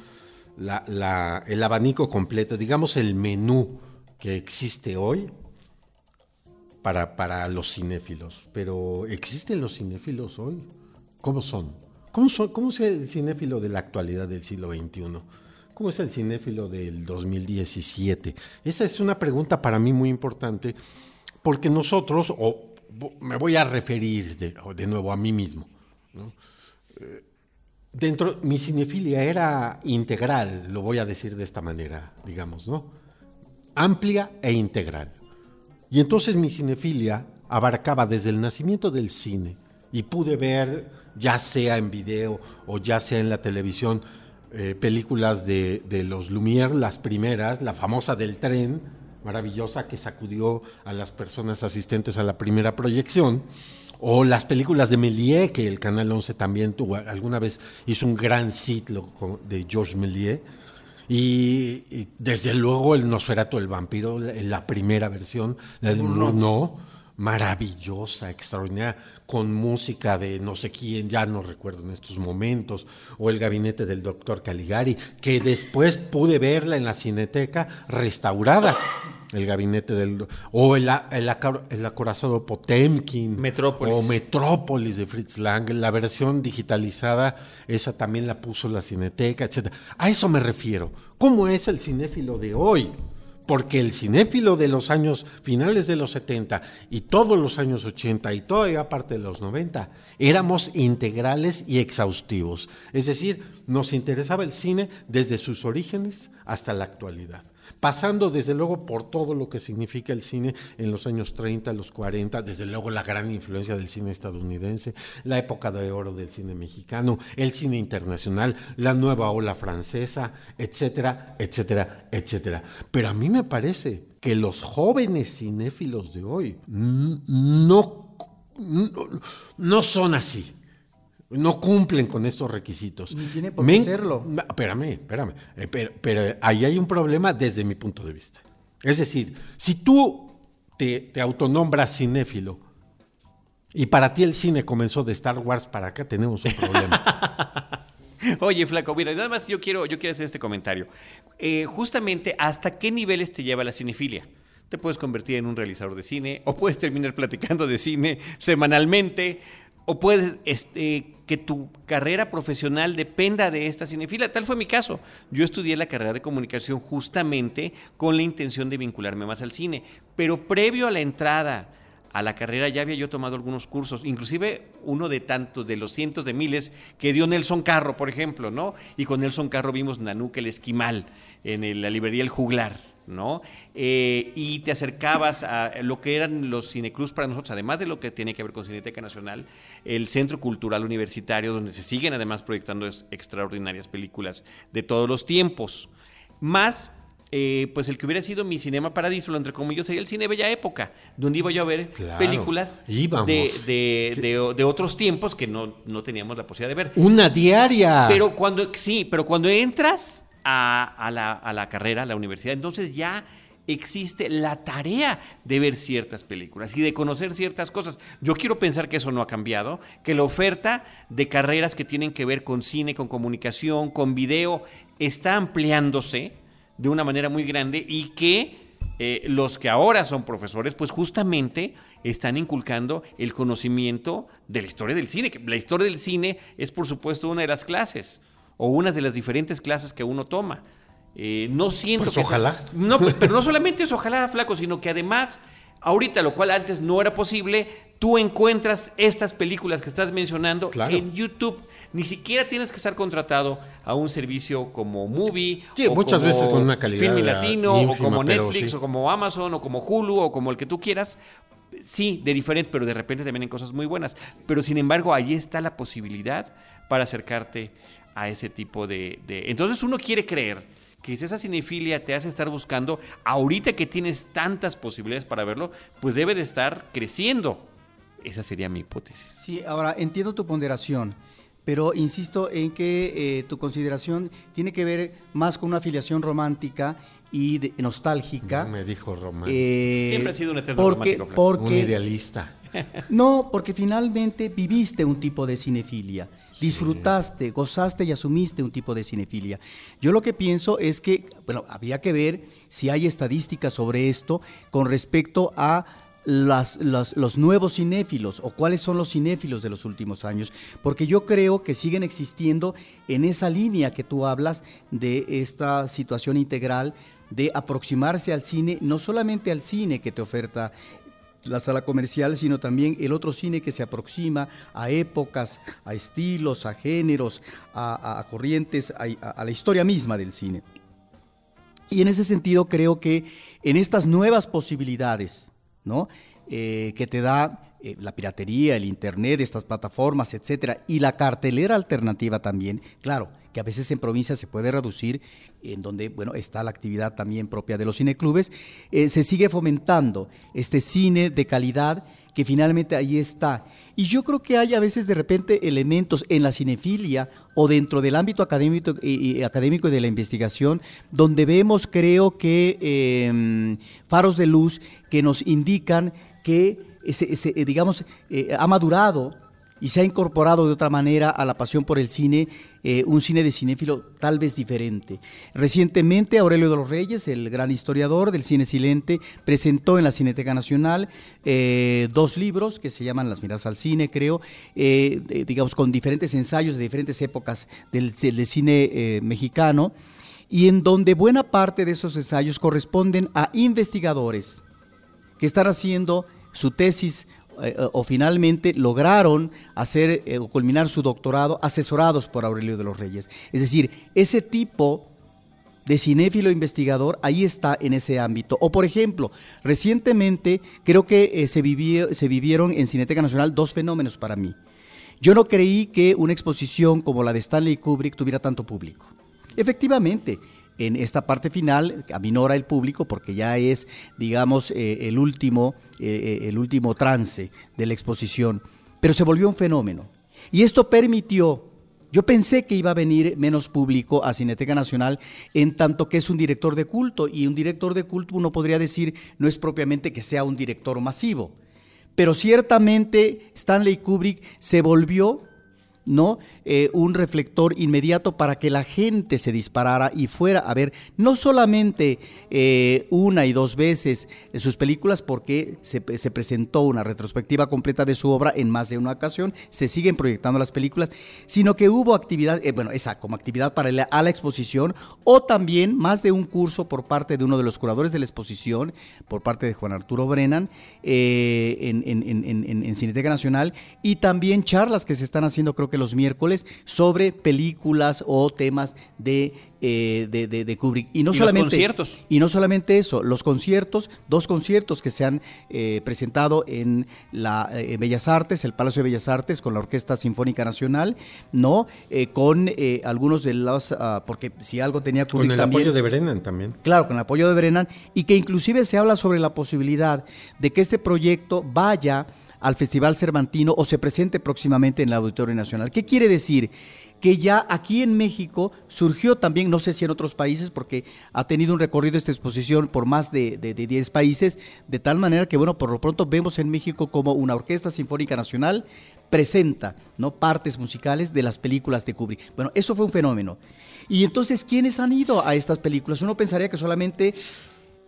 la- la- el abanico completo, digamos el menú que existe hoy para, para los cinéfilos. Pero ¿existen los cinéfilos hoy? ¿Cómo son? ¿Cómo, son? ¿Cómo es el cinéfilo de la actualidad del siglo XXI? ¿Cómo es el cinéfilo del 2017? Esa es una pregunta para mí muy importante porque nosotros, o me voy a referir de, de nuevo a mí mismo, ¿no? Eh, dentro, mi cinefilia era integral, lo voy a decir de esta manera, digamos, ¿no? Amplia e integral. Y entonces mi cinefilia abarcaba desde el nacimiento del cine y pude ver, ya sea en video o ya sea en la televisión, eh, películas de, los Lumière, las primeras, la famosa del tren, maravillosa que sacudió a las personas asistentes a la primera proyección, o las películas de Méliès, que el Canal 11 también tuvo, alguna vez hizo un gran ciclo de Georges Méliès, y, y desde luego el Nosferatu, el vampiro, la, la primera versión, la de Murnau, maravillosa, extraordinaria, con música de no sé quién, ya no recuerdo en estos momentos, o el gabinete del doctor Caligari, que después pude verla en la cineteca restaurada. El gabinete del. O el, el, el acorazado Potemkin. Metrópolis. O Metrópolis de Fritz Lang, la versión digitalizada, esa también la puso la Cineteca, etcétera. A eso me refiero. ¿Cómo es el cinéfilo de hoy? Porque el cinéfilo de los años finales de los 70 y todos los años 80 y todavía parte de los 90 éramos integrales y exhaustivos. Es decir, nos interesaba el cine desde sus orígenes hasta la actualidad pasando desde luego por todo lo que significa el cine en los años 30, los 40, desde luego la gran influencia del cine estadounidense, la época de oro del cine mexicano, el cine internacional, la nueva ola francesa, etcétera, etcétera, etcétera. Pero a mí me parece que los jóvenes cinéfilos de hoy no, no son así. No cumplen con estos requisitos. Ni tiene por qué. No, Espérame, espérame. Eh, pero, pero ahí hay un problema desde mi punto de vista. Es decir, si tú te, te autonombras cinéfilo y para ti el cine comenzó de Star Wars para acá, tenemos un problema. [LAUGHS] Oye, Flaco, mira, nada más yo quiero, yo quiero hacer este comentario. Eh, justamente, ¿hasta qué niveles te lleva la cinefilia? Te puedes convertir en un realizador de cine, o puedes terminar platicando de cine semanalmente, o puedes este, que tu carrera profesional dependa de esta cinefilia. Tal fue mi caso. Yo estudié la carrera de comunicación justamente con la intención de vincularme más al cine, pero previo a la entrada a la carrera ya había yo tomado algunos cursos, inclusive uno de tantos, de los cientos de miles que dio Nelson Carro, por ejemplo, ¿no? Y con Nelson Carro vimos Nanuque el Esquimal en la librería El Juglar, ¿no? Eh, y te acercabas a lo que eran los cineclubs para nosotros, además de lo que tiene que ver con Cineteca Nacional, el Centro Cultural Universitario, donde se siguen además proyectando extraordinarias películas de todos los tiempos. Más eh, pues el que hubiera sido mi cinema paradiso, lo entre comillas, sería el cine Bella Época, donde iba yo a ver Claro, películas íbamos. de, de, de- de otros tiempos que no, no teníamos la posibilidad de ver. Una diaria. Pero cuando, sí, pero cuando entras a, a la, a la carrera, a la universidad, entonces ya existe la tarea de ver ciertas películas y de conocer ciertas cosas. Yo quiero pensar que eso no ha cambiado, que la oferta de carreras que tienen que ver con cine, con comunicación, con video, está ampliándose de una manera muy grande y que eh, los que ahora son profesores, pues justamente están inculcando el conocimiento de la historia del cine. que La historia del cine es, por supuesto, una de las clases o una de las diferentes clases que uno toma. Eh, no siento Pues que ojalá. no, pues, pero no solamente es ojalá, flaco, sino que además, ahorita, lo cual antes no era posible, tú encuentras estas películas que estás mencionando Claro. en YouTube. Ni siquiera tienes que estar contratado a un servicio como Movie. Sí, o muchas como veces con una calidad Filmi Latino, ínfima, o como Netflix, sí. o como Amazon, o como Hulu, o como el que tú quieras. Sí, de diferente, pero de repente también en cosas muy buenas. Pero sin embargo, ahí está la posibilidad para acercarte a ese tipo de... de- Entonces uno quiere creer que si esa cinefilia te hace estar buscando, ahorita que tienes tantas posibilidades para verlo, pues debe de estar creciendo. Esa sería mi hipótesis. Sí, ahora entiendo tu ponderación, pero insisto en que eh, tu consideración tiene que ver más con una afiliación romántica y de- nostálgica. No me dijo Román. eh, Siempre ha sido un eterno porque, romántico, Frank. un porque idealista. [LAUGHS] No, porque finalmente viviste un tipo de cinefilia, disfrutaste, gozaste y asumiste un tipo de cinefilia. Yo lo que pienso es que, bueno, habría que ver si hay estadísticas sobre esto con respecto a las- las- los nuevos cinéfilos o cuáles son los cinéfilos de los últimos años, porque yo creo que siguen existiendo en esa línea que tú hablas de esta situación integral de aproximarse al cine, no solamente al cine que te oferta la sala comercial, sino también el otro cine que se aproxima a épocas, a estilos, a géneros, a, corrientes, a la historia misma del cine. Y en ese sentido creo que en estas nuevas posibilidades, ¿no? Eh, que te da eh, la piratería, el internet, estas plataformas, etcétera, y la cartelera alternativa también, claro, que a veces en provincia se puede reducir, en donde, bueno, está la actividad también propia de los cineclubes, eh, se sigue fomentando este cine de calidad que finalmente ahí está. Y yo creo que hay a veces de repente elementos en la cinefilia o dentro del ámbito académico y, y académico y de la investigación donde vemos, creo que, eh, faros de luz que nos indican que, ese, ese, eh, digamos, eh, ha madurado y se ha incorporado de otra manera a la pasión por el cine, eh, un cine de cinéfilo tal vez diferente. Recientemente Aurelio de los Reyes, el gran historiador del cine silente, presentó en la Cineteca Nacional eh, dos libros que se llaman Las miradas al cine, creo, eh, digamos con diferentes ensayos de diferentes épocas del, cine mexicano, y en donde buena parte de esos ensayos corresponden a investigadores que están haciendo su tesis eh, o finalmente lograron hacer eh, o culminar su doctorado asesorados por Aurelio de los Reyes. Es decir, ese tipo de cinéfilo investigador ahí está en ese ámbito. O por ejemplo, recientemente creo que eh, se, vivió- se vivieron en Cineteca Nacional dos fenómenos para mí. Yo no creí que una exposición como la de Stanley Kubrick tuviera tanto público. Efectivamente, en esta parte final aminora el público porque ya es, digamos, eh, el, último, eh, eh, el último trance de la exposición, pero se volvió un fenómeno. Y esto permitió, yo pensé que iba a venir menos público a Cineteca Nacional en tanto que es un director de culto y un director de culto uno podría decir no es propiamente que sea un director masivo, pero ciertamente Stanley Kubrick se volvió ¿no? Eh, un reflector inmediato para que la gente se disparara y fuera a ver no solamente eh, una y dos veces sus películas, porque se, se presentó una retrospectiva completa de su obra en más de una ocasión, se siguen proyectando las películas, sino que hubo actividad, eh, bueno, esa como actividad paralela a la exposición, o también más de un curso por parte de uno de los curadores de la exposición, por parte de Juan Arturo Brennan, en, en, en, en, en Cineteca Nacional, y también charlas que se están haciendo, creo que los miércoles, sobre películas o temas de, eh, de, de, de, Kubrick. Y no y solamente. Los conciertos. Y no solamente eso, los conciertos, dos conciertos que se han eh, presentado en la eh, Bellas Artes, el Palacio de Bellas Artes, con la Orquesta Sinfónica Nacional, ¿no? Eh, con algunos de los. Uh, porque si algo tenía Con Kubrick el también, apoyo de Brennan también. Claro, con el apoyo de Brennan, y que inclusive se habla sobre la posibilidad de que este proyecto vaya al Festival Cervantino o se presente próximamente en el Auditorio Nacional. ¿Qué quiere decir? Que ya aquí en México surgió también, no sé si en otros países, porque ha tenido un recorrido esta exposición por más de, de, de 10 países, de tal manera que, bueno, por lo pronto vemos en México como una Orquesta Sinfónica Nacional presenta ¿no? partes musicales de las películas de Kubrick. Bueno, eso fue un fenómeno. Y entonces, ¿quiénes han ido a estas películas? Uno pensaría que solamente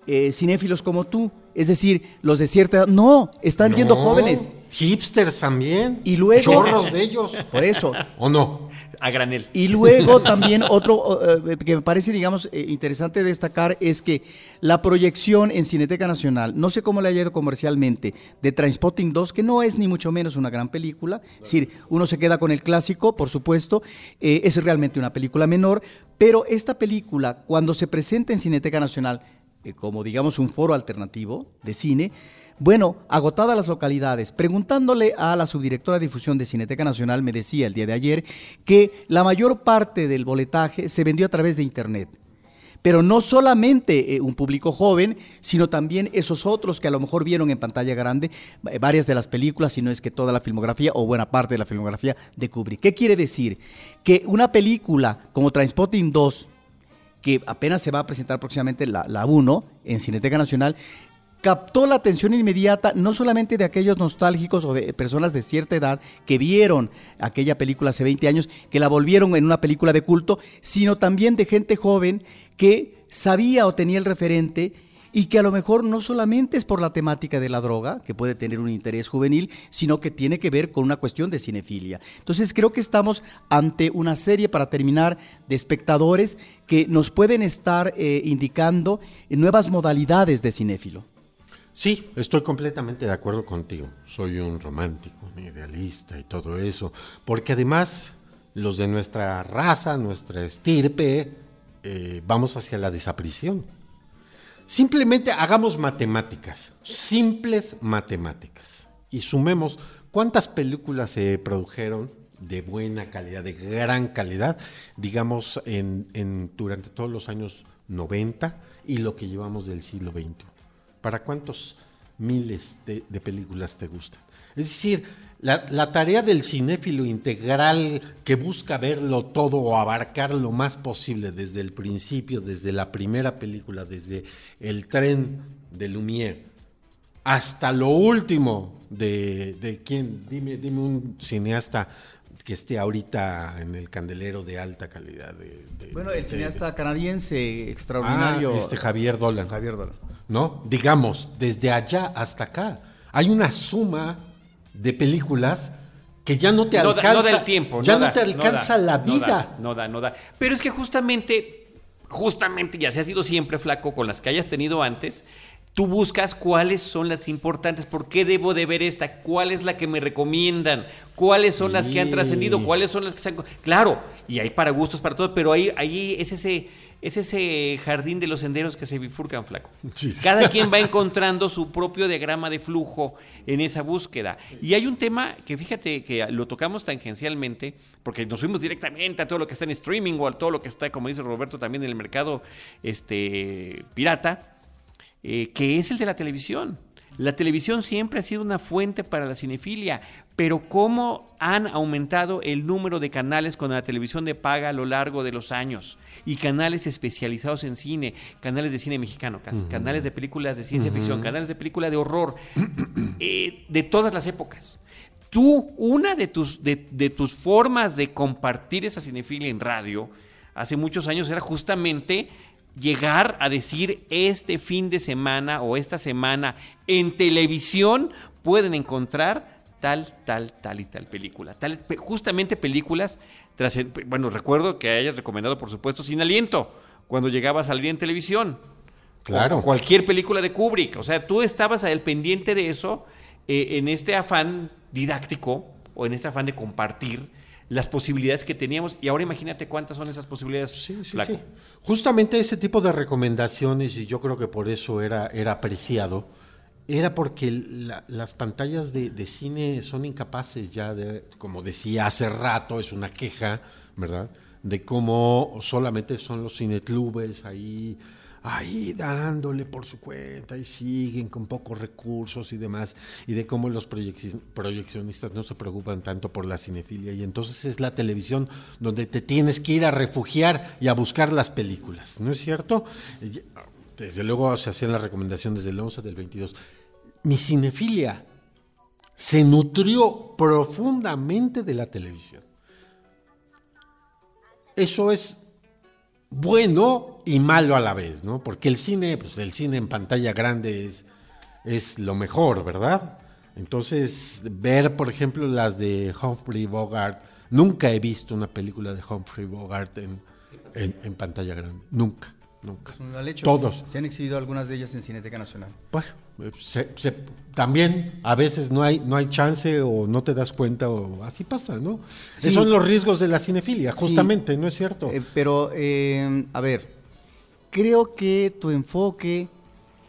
eh, cinéfilos como tú, es decir, los de cierta edad. No, están no, yendo jóvenes. Hipsters también. Y luego. Chorros de ellos. Por eso. [LAUGHS] ¿O no? A granel. Y luego también otro eh, que me parece, digamos, eh, interesante destacar es que la proyección en Cineteca Nacional, no sé cómo le haya ido comercialmente, de Transpotting 2, que no es ni mucho menos una gran película, es decir, uno se queda con el clásico, por supuesto, eh, es realmente una película menor, pero esta película, cuando se presenta en Cineteca Nacional, eh, como digamos un foro alternativo de cine, bueno, agotadas las localidades, preguntándole a la subdirectora de difusión de Cineteca Nacional, me decía el día de ayer que la mayor parte del boletaje se vendió a través de Internet. pero no solamente eh, un público joven, sino también esos otros que a lo mejor vieron en pantalla grande eh, varias de las películas, si no es que toda la filmografía o buena parte de la filmografía de Kubrick. ¿Qué quiere decir? Que una película como Transpotting 2, que apenas se va a presentar próximamente la, la 1 en Cineteca Nacional, captó la atención inmediata no solamente de aquellos nostálgicos o de personas de cierta edad que vieron aquella película hace 20 años, que la volvieron en una película de culto, sino también de gente joven que sabía o tenía el referente y que a lo mejor no solamente es por la temática de la droga, que puede tener un interés juvenil, sino que tiene que ver con una cuestión de cinefilia. Entonces creo que estamos ante una serie, para terminar, de espectadores que nos pueden estar eh, indicando nuevas modalidades de cinéfilo. Sí, estoy completamente de acuerdo contigo. Soy un romántico, un idealista y todo eso. Porque además, los de nuestra raza, nuestra estirpe, eh, vamos hacia la desaparición. Simplemente hagamos matemáticas, simples matemáticas. Y sumemos cuántas películas se produjeron de buena calidad, de gran calidad, digamos, en, durante todos los años 90 y lo que llevamos del siglo XX. ¿Para cuántos miles de, de películas te gustan? Es decir, la, la, tarea del cinéfilo integral que busca verlo todo o abarcar lo más posible desde el principio, desde la primera película, desde el tren de Lumière, hasta lo último de, de quién, dime, dime un cineasta que esté ahorita en el candelero de alta calidad. De, de, bueno, el cineasta canadiense extraordinario. Ah, este Javier Dolan. Javier Dolan. ¿No? Digamos, desde allá hasta acá. Hay una suma de películas que ya no te no alcanza. Da, no da el tiempo. Ya no, no te alcanza no la da, vida. No da, no da, Pero es que justamente, justamente, ya se ha sido siempre flaco con las que hayas tenido antes. Tú buscas cuáles son las importantes, por qué debo de ver esta, cuál es la que me recomiendan, cuáles son sí. las que han trascendido, cuáles son las que se han... Claro, y hay para gustos, para todo, pero ahí, ahí es ese es ese jardín de los senderos que se bifurcan, flaco. Sí. Cada quien va encontrando su propio diagrama de flujo en esa búsqueda. Y hay un tema que fíjate que lo tocamos tangencialmente, porque nos fuimos directamente a todo lo que está en streaming o a todo lo que está, como dice Roberto, también en el mercado este, pirata, eh, que es el de la televisión. La televisión siempre ha sido una fuente para la cinefilia, pero cómo han aumentado el número de canales con la televisión de paga a lo largo de los años y canales especializados en cine, canales de cine mexicano, uh -huh. canales de películas de ciencia uh -huh. ficción, canales de película de horror, [CLEARS THROAT] eh, de todas las épocas. Tú, una de tus, de, de tus formas de compartir esa cinefilia en radio hace muchos años era justamente llegar a decir este fin de semana o esta semana en televisión pueden encontrar tal, tal, tal y tal película. Tal, justamente películas, tras bueno, recuerdo que hayas recomendado, por supuesto, Sin Aliento, cuando llegaba a salir en televisión. Claro. O cualquier película de Kubrick. O sea, tú estabas al pendiente de eso eh, en este afán didáctico o en este afán de compartir las posibilidades que teníamos y ahora imagínate cuántas son esas posibilidades. Sí, sí, sí. Justamente ese tipo de recomendaciones y yo creo que por eso era, era apreciado, era porque la, las pantallas de, de, cine son incapaces ya de, como decía hace rato, es una queja, ¿verdad? De cómo solamente son los cineclubes ahí ahí dándole por su cuenta y siguen con pocos recursos y demás, y de cómo los proyeccionistas no se preocupan tanto por la cinefilia, y entonces es la televisión donde te tienes que ir a refugiar y a buscar las películas, ¿no es cierto? Desde luego se hacían las recomendaciones del 11, del 22. Mi cinefilia se nutrió profundamente de la televisión. Eso es bueno y malo a la vez, ¿no? Porque el cine, pues el cine en pantalla grande es, es lo mejor, ¿verdad? Entonces, ver, por ejemplo, las de Humphrey Bogart, nunca he visto una película de Humphrey Bogart en, en, en pantalla grande, nunca. Nunca. Pues hecho, Todos. Se han exhibido algunas de ellas en Cineteca Nacional. Pues, se, se, también a veces no hay, no hay chance o no te das cuenta o así pasa, ¿no? Sí. Esos son los riesgos de la cinefilia, justamente, sí. ¿no es cierto? Eh, pero, eh, a ver, creo que tu enfoque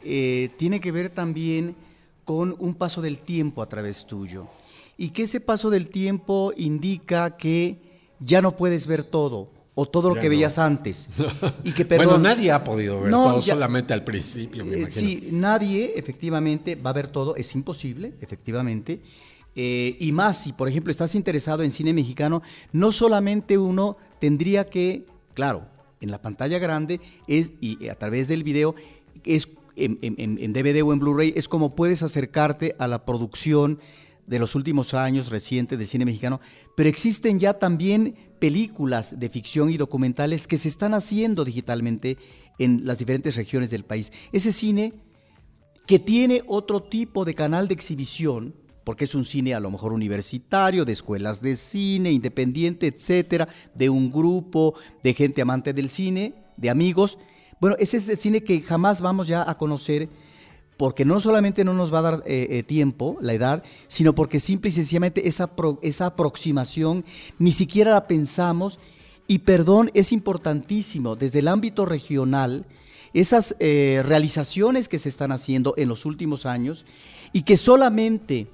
eh, tiene que ver también con un paso del tiempo a través tuyo. Y que ese paso del tiempo indica que ya no puedes ver todo o todo lo Ya que no. veías antes. [LAUGHS] Y que bueno, nadie ha podido ver No, todo, ya- solamente al principio, me Eh, imagino. sí, nadie efectivamente va a ver todo, es imposible, efectivamente. Eh, y más, si por ejemplo estás interesado en cine mexicano, no solamente uno tendría que, claro, en la pantalla grande es, y a través del video, es en- en DVD o en Blu-ray, es como puedes acercarte a la producción de los últimos años recientes del cine mexicano, pero existen ya también películas de ficción y documentales que se están haciendo digitalmente en las diferentes regiones del país. Ese cine que tiene otro tipo de canal de exhibición, porque es un cine a lo mejor universitario, de escuelas de cine, independiente, etcétera, de un grupo de gente amante del cine, de amigos. Bueno, ese es el cine que jamás vamos ya a conocer, porque no solamente no nos va a dar eh, eh, tiempo, la edad, sino porque simple y sencillamente esa, esa aproximación ni siquiera la pensamos. Y perdón, es importantísimo desde el ámbito regional, esas eh, realizaciones que se están haciendo en los últimos años y que solamente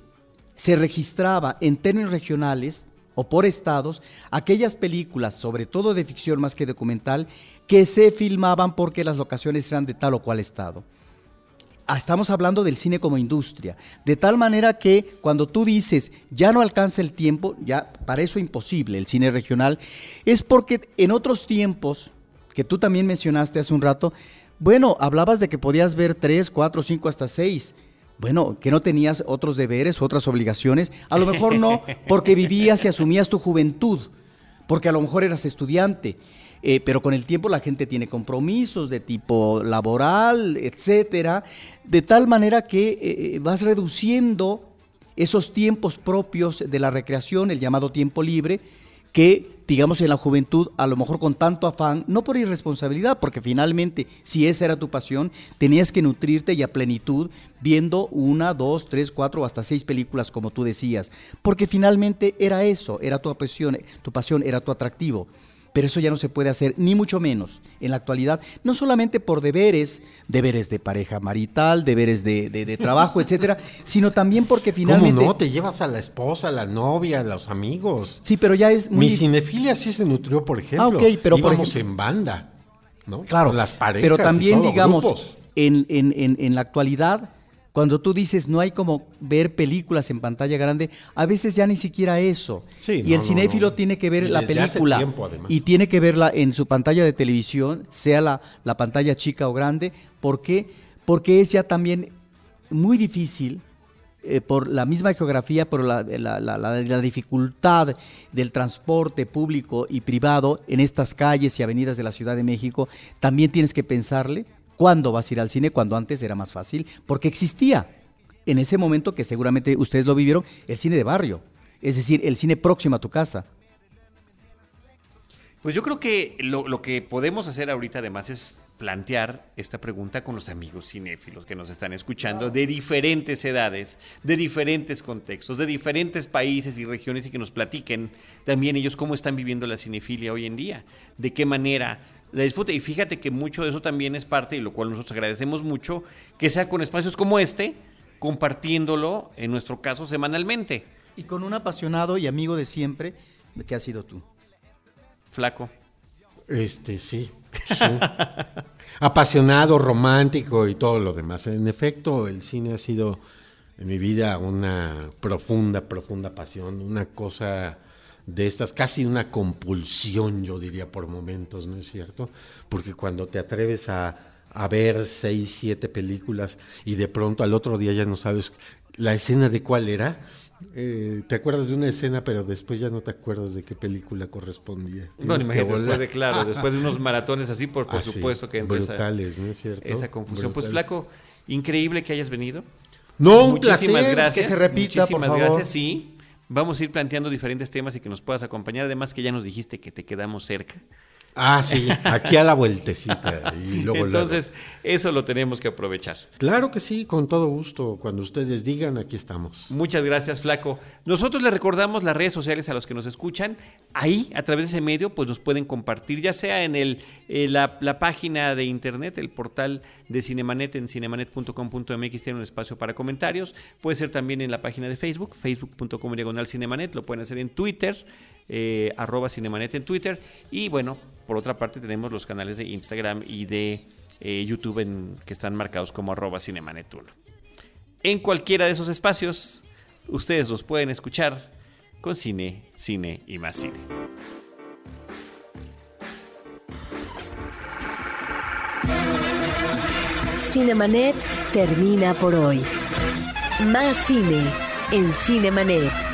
se registraba en términos regionales o por estados aquellas películas, sobre todo de ficción más que documental, que se filmaban porque las locaciones eran de tal o cual estado. Ah, Estamos hablando del cine como industria, de tal manera que cuando tú dices ya no alcanza el tiempo, ya para eso imposible el cine regional, es porque en otros tiempos, que tú también mencionaste hace un rato, bueno, hablabas de que podías ver tres, cuatro, cinco, hasta seis. Bueno, que no tenías otros deberes, otras obligaciones. A lo mejor no, [LAUGHS] porque vivías y asumías tu juventud, porque a lo mejor eras estudiante. Eh, pero con el tiempo la gente tiene compromisos de tipo laboral, etcétera, de tal manera que eh, vas reduciendo esos tiempos propios de la recreación, el llamado tiempo libre, que digamos en la juventud, a lo mejor con tanto afán, no por irresponsabilidad, porque finalmente, si esa era tu pasión, tenías que nutrirte y a plenitud viendo una, dos, tres, cuatro hasta seis películas, como tú decías, porque finalmente era eso, era tu pasión, tu pasión era tu atractivo. Pero eso ya no se puede hacer, ni mucho menos en la actualidad, no solamente por deberes, deberes de pareja marital, deberes de, de- de trabajo, [LAUGHS] etcétera, sino también porque finalmente. ¿Cómo no? Te llevas a la esposa, a la novia, a los amigos. Sí, pero ya es muy. Mi cinefilia sí se nutrió, por ejemplo. Ah, ok, pero por ejemplo- en banda, ¿no? Claro, Con las parejas pero y también todo, digamos, en, en- en- en la actualidad, cuando tú dices no hay como ver películas en pantalla grande, a veces ya ni siquiera eso. Sí, y no, el cinéfilo no. tiene que ver Y la película tiempo, y tiene que verla en su pantalla de televisión, sea la, la pantalla chica o grande. ¿Por qué? Porque es ya también muy difícil eh, por la misma geografía, por la- la- la dificultad del transporte público y privado en estas calles y avenidas de la Ciudad de México, también tienes que pensarle cuándo vas a ir al cine, cuando antes era más fácil, porque existía en ese momento que seguramente ustedes lo vivieron, el cine de barrio, es decir, el cine próximo a tu casa. Pues yo creo que lo, lo que podemos hacer ahorita además es plantear esta pregunta con los amigos cinéfilos que nos están escuchando de diferentes edades, de diferentes contextos, de diferentes países y regiones y que nos platiquen también ellos cómo están viviendo la cinefilia hoy en día, de qué manera la disfruta. Y fíjate que mucho de eso también es parte, y lo cual nosotros agradecemos mucho, que sea con espacios como este, compartiéndolo, en nuestro caso, semanalmente. Y con un apasionado y amigo de siempre, que has sido tú. Flaco. Este, sí. sí. [LAUGHS] Apasionado, romántico y todo lo demás. En efecto, el cine ha sido en mi vida una profunda, profunda pasión, una cosa de estas, casi una compulsión, yo diría, por momentos, ¿no es cierto? Porque cuando te atreves a, a ver seis, siete películas y de pronto al otro día ya no sabes la escena de cuál era, eh, te acuerdas de una escena, pero después ya no te acuerdas de qué película correspondía. Bueno, Tienes que imagínate, después de, claro, [LAUGHS] después de unos maratones así, por, por Ah, sí, supuesto que entra esa, brutales, ¿no es cierto? esa confusión. Pues Brutales. Flaco, increíble que hayas venido. No, un Muchísimas placer. gracias. que se repita, por muchísimas favor. gracias, sí. Vamos a ir planteando diferentes temas y que nos puedas acompañar. Además que ya nos dijiste que te quedamos cerca. Ah, sí, aquí a la vueltecita. Y [LAUGHS] luego, Entonces, eso lo tenemos que aprovechar. Claro que sí, con todo gusto. Cuando ustedes digan, aquí estamos. Muchas gracias, Flaco. Nosotros le recordamos las redes sociales a los que nos escuchan. Ahí, a través de ese medio, pues nos pueden compartir, ya sea en el, eh, la, la página de internet, el portal de Cinemanet en cinemanet.com.mx tiene un espacio para comentarios. Puede ser también en la página de Facebook, facebook.com diagonal Cinemanet. Lo pueden hacer en Twitter, eh, arroba Cinemanet en Twitter. Y bueno, por otra parte tenemos los canales de Instagram y de eh, YouTube en, que están marcados como arroba Cinemanet1. En cualquiera de esos espacios, ustedes los pueden escuchar con cine, cine y más cine. Cinemanet termina por hoy. Más cine en Cinemanet.